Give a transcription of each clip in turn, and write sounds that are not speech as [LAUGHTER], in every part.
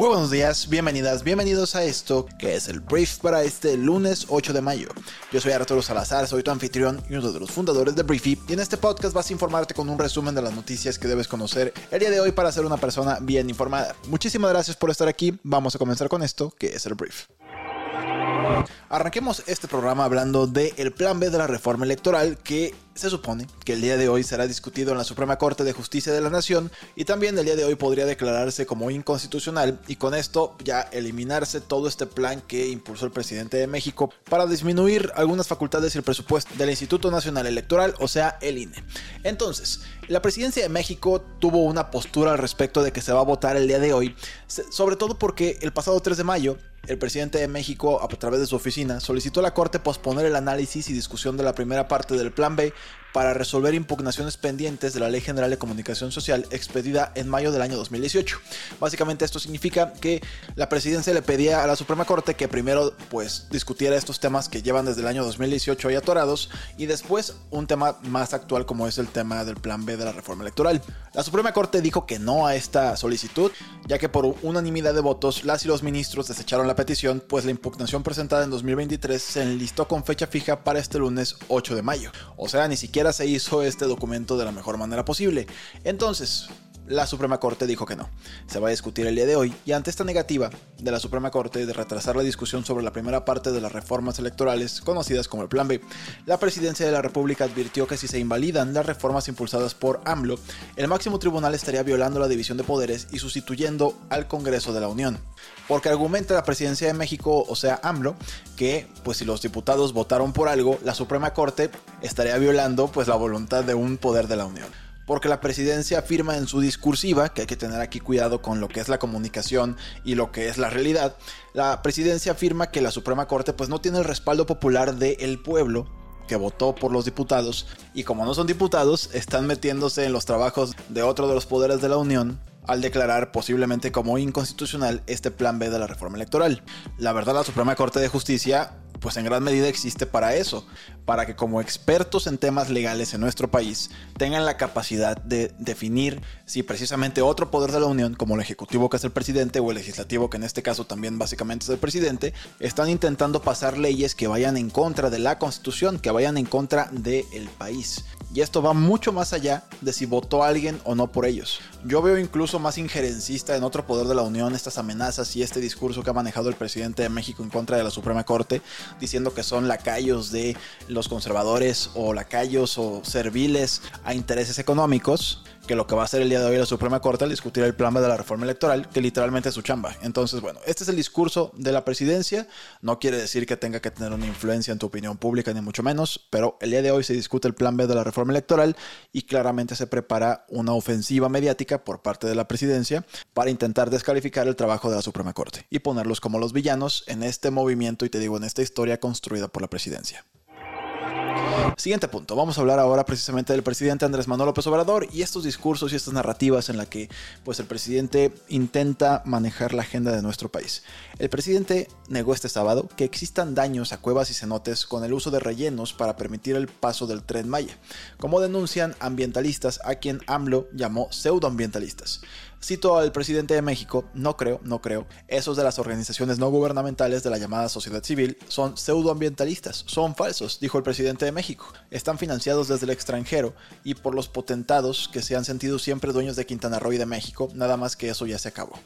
Muy buenos días, bienvenidas, bienvenidos a esto que es el brief para este lunes 8 de mayo. Yo soy Arturo Salazar, soy tu anfitrión y uno de los fundadores de Briefy y en este podcast vas a informarte con un resumen de las noticias que debes conocer el día de hoy para ser una persona bien informada. Muchísimas gracias por estar aquí, vamos a comenzar con esto que es el brief. Arranquemos este programa hablando del plan B de la reforma electoral que se supone que el día de hoy será discutido en la Suprema Corte de Justicia de la Nación y también el día de hoy podría declararse como inconstitucional y con esto ya eliminarse todo este plan que impulsó el presidente de México para disminuir algunas facultades y el presupuesto del Instituto Nacional Electoral, o sea, el INE. Entonces, la presidencia de México tuvo una postura al respecto de que se va a votar el día de hoy, sobre todo porque el pasado 3 de mayo el presidente de México, a través de su oficina, solicitó a la Corte posponer el análisis y discusión de la primera parte del Plan B para resolver impugnaciones pendientes de la Ley General de Comunicación Social expedida en mayo del año 2018. Básicamente esto significa que la presidencia le pedía a la Suprema Corte que primero pues discutiera estos temas que llevan desde el año 2018 ahí atorados y después un tema más actual como es el tema del plan B de la reforma electoral. La Suprema Corte dijo que no a esta solicitud, ya que por unanimidad de votos las y los ministros desecharon la petición, pues la impugnación presentada en 2023 se enlistó con fecha fija para este lunes 8 de mayo. O sea, ni siquiera se hizo este documento de la mejor manera posible. Entonces, la Suprema Corte dijo que no. Se va a discutir el día de hoy y ante esta negativa de la Suprema Corte de retrasar la discusión sobre la primera parte de las reformas electorales conocidas como el Plan B, la Presidencia de la República advirtió que si se invalidan las reformas impulsadas por AMLO, el máximo tribunal estaría violando la división de poderes y sustituyendo al Congreso de la Unión. Porque argumenta la Presidencia de México, o sea AMLO, que pues si los diputados votaron por algo, la Suprema Corte estaría violando pues la voluntad de un poder de la Unión porque la presidencia afirma en su discursiva, que hay que tener aquí cuidado con lo que es la comunicación y lo que es la realidad, la presidencia afirma que la Suprema Corte pues no tiene el respaldo popular del pueblo que votó por los diputados y como no son diputados están metiéndose en los trabajos de otro de los poderes de la Unión al declarar posiblemente como inconstitucional este plan B de la reforma electoral. La verdad la Suprema Corte de Justicia pues en gran medida existe para eso, para que como expertos en temas legales en nuestro país tengan la capacidad de definir si precisamente otro poder de la Unión, como el Ejecutivo que es el presidente o el Legislativo que en este caso también básicamente es el presidente, están intentando pasar leyes que vayan en contra de la Constitución, que vayan en contra del país. Y esto va mucho más allá de si votó alguien o no por ellos. Yo veo incluso más injerencista en otro poder de la Unión estas amenazas y este discurso que ha manejado el presidente de México en contra de la Suprema Corte, diciendo que son lacayos de los conservadores o lacayos o serviles a intereses económicos que lo que va a hacer el día de hoy la Suprema Corte al discutir el plan de la reforma electoral, que literalmente es su chamba. Entonces, bueno, este es el discurso de la presidencia. No quiere decir que tenga que tener una influencia en tu opinión pública, ni mucho menos, pero el día de hoy se discute el plan B de la reforma electoral y claramente se prepara una ofensiva mediática por parte de la presidencia para intentar descalificar el trabajo de la Suprema Corte y ponerlos como los villanos en este movimiento y te digo, en esta historia construida por la presidencia. Siguiente punto, vamos a hablar ahora precisamente del presidente Andrés Manuel López Obrador y estos discursos y estas narrativas en la que pues el presidente intenta manejar la agenda de nuestro país. El presidente negó este sábado que existan daños a cuevas y cenotes con el uso de rellenos para permitir el paso del tren Maya, como denuncian ambientalistas a quien AMLO llamó pseudoambientalistas. Cito al presidente de México, no creo, no creo, esos de las organizaciones no gubernamentales de la llamada sociedad civil son pseudoambientalistas, son falsos, dijo el presidente de México. Están financiados desde el extranjero y por los potentados que se han sentido siempre dueños de Quintana Roo y de México, nada más que eso ya se acabó.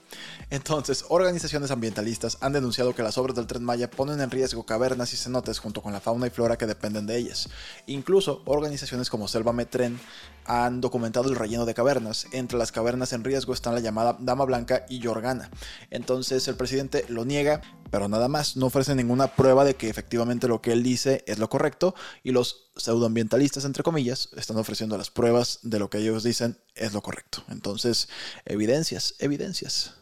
Entonces, organizaciones ambientalistas han denunciado que las obras del tren Maya ponen en riesgo cavernas y cenotes junto con la fauna y flora que dependen de ellas. Incluso organizaciones como Selva Metren han documentado el relleno de cavernas. Entre las cavernas en riesgo están la llamada Dama Blanca y Yorgana. Entonces el presidente lo niega, pero nada más, no ofrece ninguna prueba de que efectivamente lo que él dice es lo correcto y los pseudoambientalistas, entre comillas, están ofreciendo las pruebas de lo que ellos dicen es lo correcto. Entonces, evidencias, evidencias.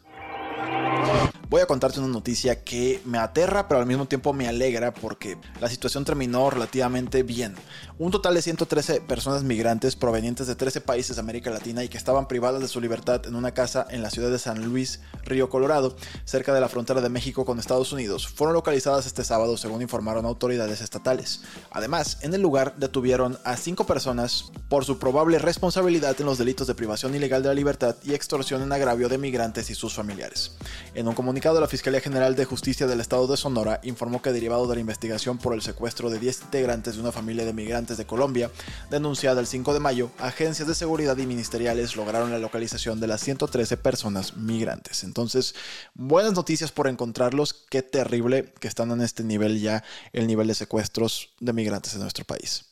Voy a contarte una noticia que me aterra, pero al mismo tiempo me alegra porque la situación terminó relativamente bien. Un total de 113 personas migrantes provenientes de 13 países de América Latina y que estaban privadas de su libertad en una casa en la ciudad de San Luis, Río Colorado, cerca de la frontera de México con Estados Unidos, fueron localizadas este sábado según informaron autoridades estatales. Además, en el lugar detuvieron a cinco personas por su probable responsabilidad en los delitos de privación ilegal de la libertad y extorsión en agravio de migrantes y sus familiares. En un comunicado, la Fiscalía General de Justicia del Estado de Sonora informó que derivado de la investigación por el secuestro de 10 integrantes de una familia de migrantes de Colombia, denunciada el 5 de mayo, agencias de seguridad y ministeriales lograron la localización de las 113 personas migrantes. Entonces, buenas noticias por encontrarlos. Qué terrible que están en este nivel ya, el nivel de secuestros de migrantes en nuestro país.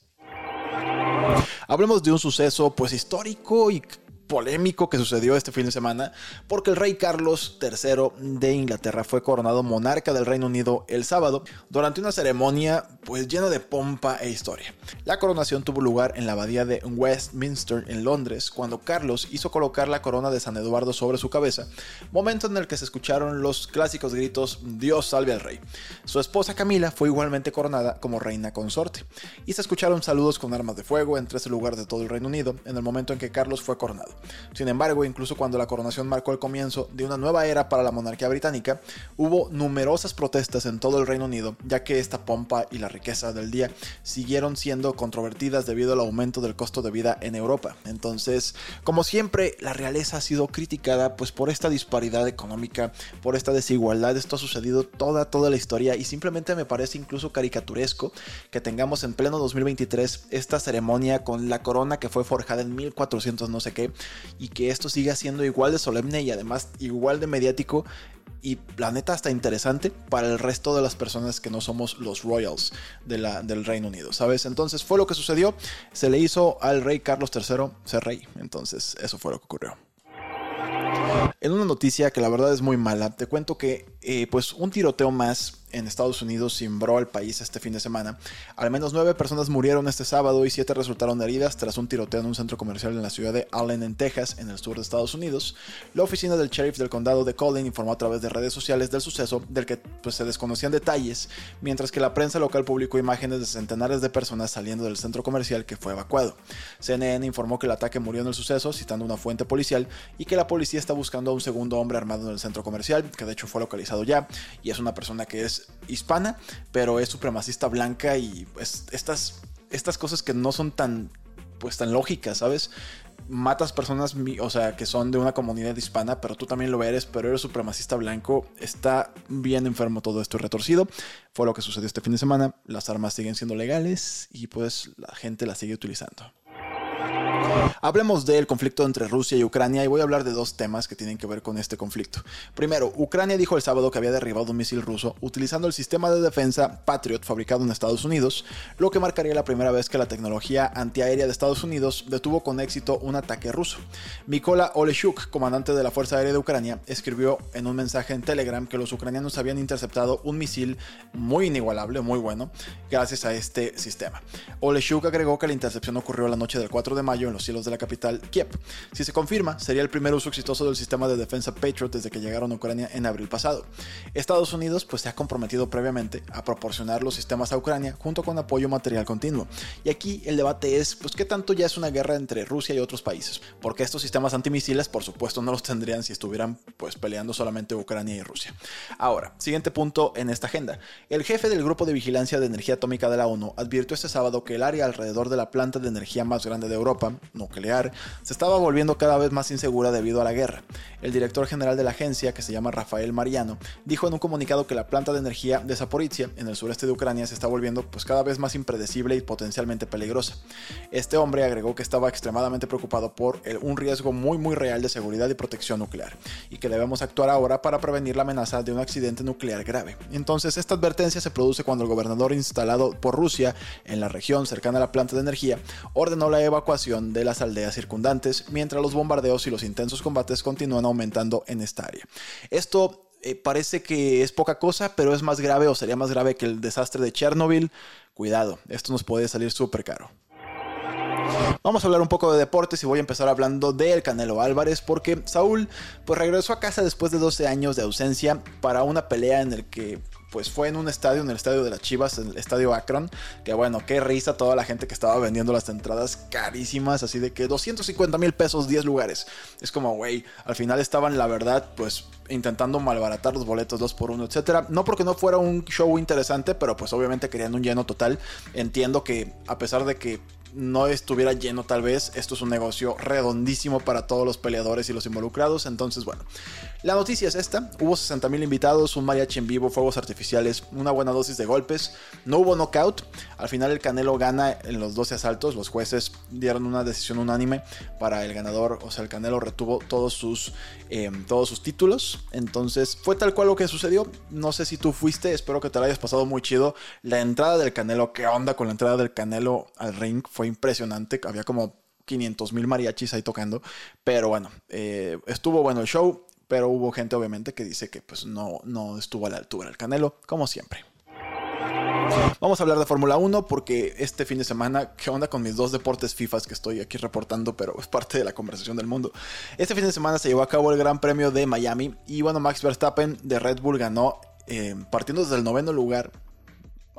Hablemos de un suceso pues histórico y polémico que sucedió este fin de semana, porque el rey Carlos III de Inglaterra fue coronado monarca del Reino Unido el sábado durante una ceremonia pues llena de pompa e historia. La coronación tuvo lugar en la abadía de Westminster en Londres, cuando Carlos hizo colocar la corona de San Eduardo sobre su cabeza, momento en el que se escucharon los clásicos gritos Dios salve al rey. Su esposa Camila fue igualmente coronada como reina consorte, y se escucharon saludos con armas de fuego en tres lugares de todo el Reino Unido en el momento en que Carlos fue coronado. Sin embargo, incluso cuando la coronación marcó el comienzo de una nueva era para la monarquía británica, hubo numerosas protestas en todo el Reino Unido, ya que esta pompa y la riqueza del día siguieron siendo controvertidas debido al aumento del costo de vida en Europa. Entonces, como siempre, la realeza ha sido criticada pues por esta disparidad económica, por esta desigualdad. Esto ha sucedido toda toda la historia y simplemente me parece incluso caricaturesco que tengamos en pleno 2023 esta ceremonia con la corona que fue forjada en 1400 no sé qué y que esto siga siendo igual de solemne y además igual de mediático y planeta hasta interesante para el resto de las personas que no somos los royals de la, del Reino Unido, ¿sabes? Entonces fue lo que sucedió, se le hizo al rey Carlos III ser rey, entonces eso fue lo que ocurrió. En una noticia que la verdad es muy mala, te cuento que eh, pues un tiroteo más en Estados Unidos cimbró al país este fin de semana. Al menos nueve personas murieron este sábado y siete resultaron heridas tras un tiroteo en un centro comercial en la ciudad de Allen, en Texas, en el sur de Estados Unidos. La oficina del sheriff del condado de Collin informó a través de redes sociales del suceso, del que pues, se desconocían detalles, mientras que la prensa local publicó imágenes de centenares de personas saliendo del centro comercial que fue evacuado. CNN informó que el ataque murió en el suceso, citando una fuente policial, y que la policía está buscando a un segundo hombre armado en el centro comercial, que de hecho fue localizado ya, y es una persona que es hispana, pero es supremacista blanca y estas, estas cosas que no son tan, pues, tan lógicas, ¿sabes? Matas personas, o sea, que son de una comunidad hispana, pero tú también lo eres, pero eres supremacista blanco. Está bien enfermo todo esto retorcido. Fue lo que sucedió este fin de semana. Las armas siguen siendo legales y pues la gente las sigue utilizando. Hablemos del conflicto entre Rusia y Ucrania y voy a hablar de dos temas que tienen que ver con este conflicto. Primero, Ucrania dijo el sábado que había derribado un misil ruso utilizando el sistema de defensa Patriot fabricado en Estados Unidos, lo que marcaría la primera vez que la tecnología antiaérea de Estados Unidos detuvo con éxito un ataque ruso. Mikola Oleshuk, comandante de la Fuerza Aérea de Ucrania, escribió en un mensaje en Telegram que los ucranianos habían interceptado un misil muy inigualable, muy bueno, gracias a este sistema. Oleshuk agregó que la intercepción ocurrió la noche del 4 de mayo en los cielos de la capital Kiev. Si se confirma, sería el primer uso exitoso del sistema de defensa Patriot desde que llegaron a Ucrania en abril pasado. Estados Unidos pues se ha comprometido previamente a proporcionar los sistemas a Ucrania junto con apoyo material continuo. Y aquí el debate es pues qué tanto ya es una guerra entre Rusia y otros países, porque estos sistemas antimisiles por supuesto no los tendrían si estuvieran pues peleando solamente Ucrania y Rusia. Ahora, siguiente punto en esta agenda. El jefe del Grupo de Vigilancia de Energía Atómica de la ONU advirtió este sábado que el área alrededor de la planta de energía más grande de Europa, nuclear, se estaba volviendo cada vez más insegura debido a la guerra. El director general de la agencia, que se llama Rafael Mariano, dijo en un comunicado que la planta de energía de Zaporizhia, en el sureste de Ucrania, se está volviendo pues cada vez más impredecible y potencialmente peligrosa. Este hombre agregó que estaba extremadamente preocupado por un riesgo muy muy real de seguridad y protección nuclear, y que debemos actuar ahora para prevenir la amenaza de un accidente nuclear grave. Entonces, esta advertencia se produce cuando el gobernador instalado por Rusia en la región cercana a la planta de energía ordenó la evacuación de las aldeas circundantes, mientras los bombardeos y los intensos combates continúan aumentando en esta área. Esto eh, parece que es poca cosa, pero es más grave o sería más grave que el desastre de Chernobyl. Cuidado, esto nos puede salir súper caro. Vamos a hablar un poco de deportes y voy a empezar hablando del Canelo Álvarez porque Saúl pues regresó a casa después de 12 años de ausencia para una pelea en el que pues fue en un estadio, en el estadio de las Chivas, en el estadio Akron, que bueno, qué risa toda la gente que estaba vendiendo las entradas carísimas, así de que 250 mil pesos, 10 lugares. Es como, güey, al final estaban, la verdad, pues intentando malbaratar los boletos dos por uno, etcétera. No porque no fuera un show interesante, pero pues obviamente querían un lleno total. Entiendo que a pesar de que no estuviera lleno tal vez. Esto es un negocio redondísimo para todos los peleadores y los involucrados. Entonces, bueno, la noticia es esta. Hubo 60 mil invitados, un mariachi en vivo, fuegos artificiales, una buena dosis de golpes. No hubo knockout. Al final el Canelo gana en los 12 asaltos. Los jueces dieron una decisión unánime para el ganador. O sea, el Canelo retuvo todos sus, em, todos sus títulos. Entonces, fue tal cual lo que sucedió. No sé si tú fuiste. Espero que te lo hayas pasado muy chido. La entrada del Canelo. ¿Qué onda con la entrada del Canelo al ring? fue impresionante. Había como 500 mil mariachis ahí tocando. Pero bueno, eh, estuvo bueno el show. Pero hubo gente obviamente que dice que pues no, no estuvo a la altura el Canelo, como siempre. Vamos a hablar de Fórmula 1 porque este fin de semana, ¿qué onda con mis dos deportes FIFA que estoy aquí reportando? Pero es parte de la conversación del mundo. Este fin de semana se llevó a cabo el Gran Premio de Miami y bueno, Max Verstappen de Red Bull ganó eh, partiendo desde el noveno lugar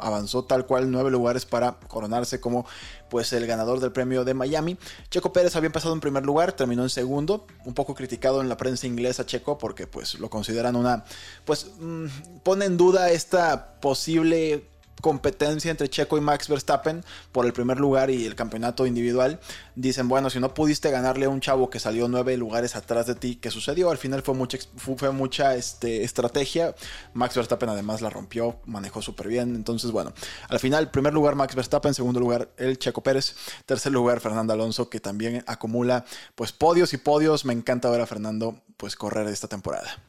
avanzó tal cual nueve lugares para coronarse como pues el ganador del premio de Miami. Checo Pérez había empezado en primer lugar, terminó en segundo, un poco criticado en la prensa inglesa Checo porque pues lo consideran una pues mm, pone en duda esta posible competencia entre Checo y Max Verstappen por el primer lugar y el campeonato individual, dicen, bueno, si no pudiste ganarle a un chavo que salió nueve lugares atrás de ti, ¿qué sucedió? Al final fue mucha, fue mucha este, estrategia. Max Verstappen además la rompió, manejó súper bien. Entonces, bueno, al final, primer lugar Max Verstappen, segundo lugar el Checo Pérez, tercer lugar Fernando Alonso, que también acumula pues podios y podios. Me encanta ver a Fernando pues correr esta temporada.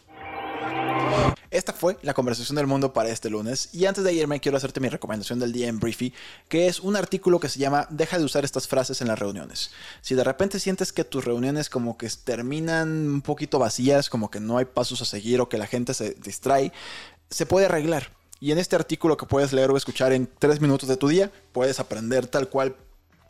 Esta fue la conversación del mundo para este lunes y antes de irme quiero hacerte mi recomendación del día en Briefy, que es un artículo que se llama Deja de usar estas frases en las reuniones. Si de repente sientes que tus reuniones como que terminan un poquito vacías, como que no hay pasos a seguir o que la gente se distrae, se puede arreglar. Y en este artículo que puedes leer o escuchar en tres minutos de tu día, puedes aprender tal cual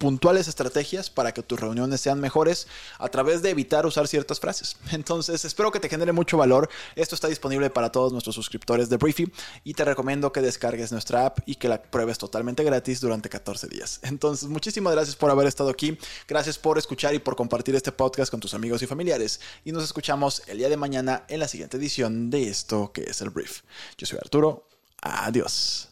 puntuales estrategias para que tus reuniones sean mejores a través de evitar usar ciertas frases. [LAUGHS] Entonces, espero que te genere mucho valor. Esto está disponible para todos nuestros suscriptores de Briefy y te recomiendo que descargues nuestra app y que la pruebes totalmente gratis durante 14 días. Entonces, muchísimas gracias por haber estado aquí. Gracias por escuchar y por compartir este podcast con tus amigos y familiares. Y nos escuchamos el día de mañana en la siguiente edición de esto que es el Brief. Yo soy Arturo. Adiós.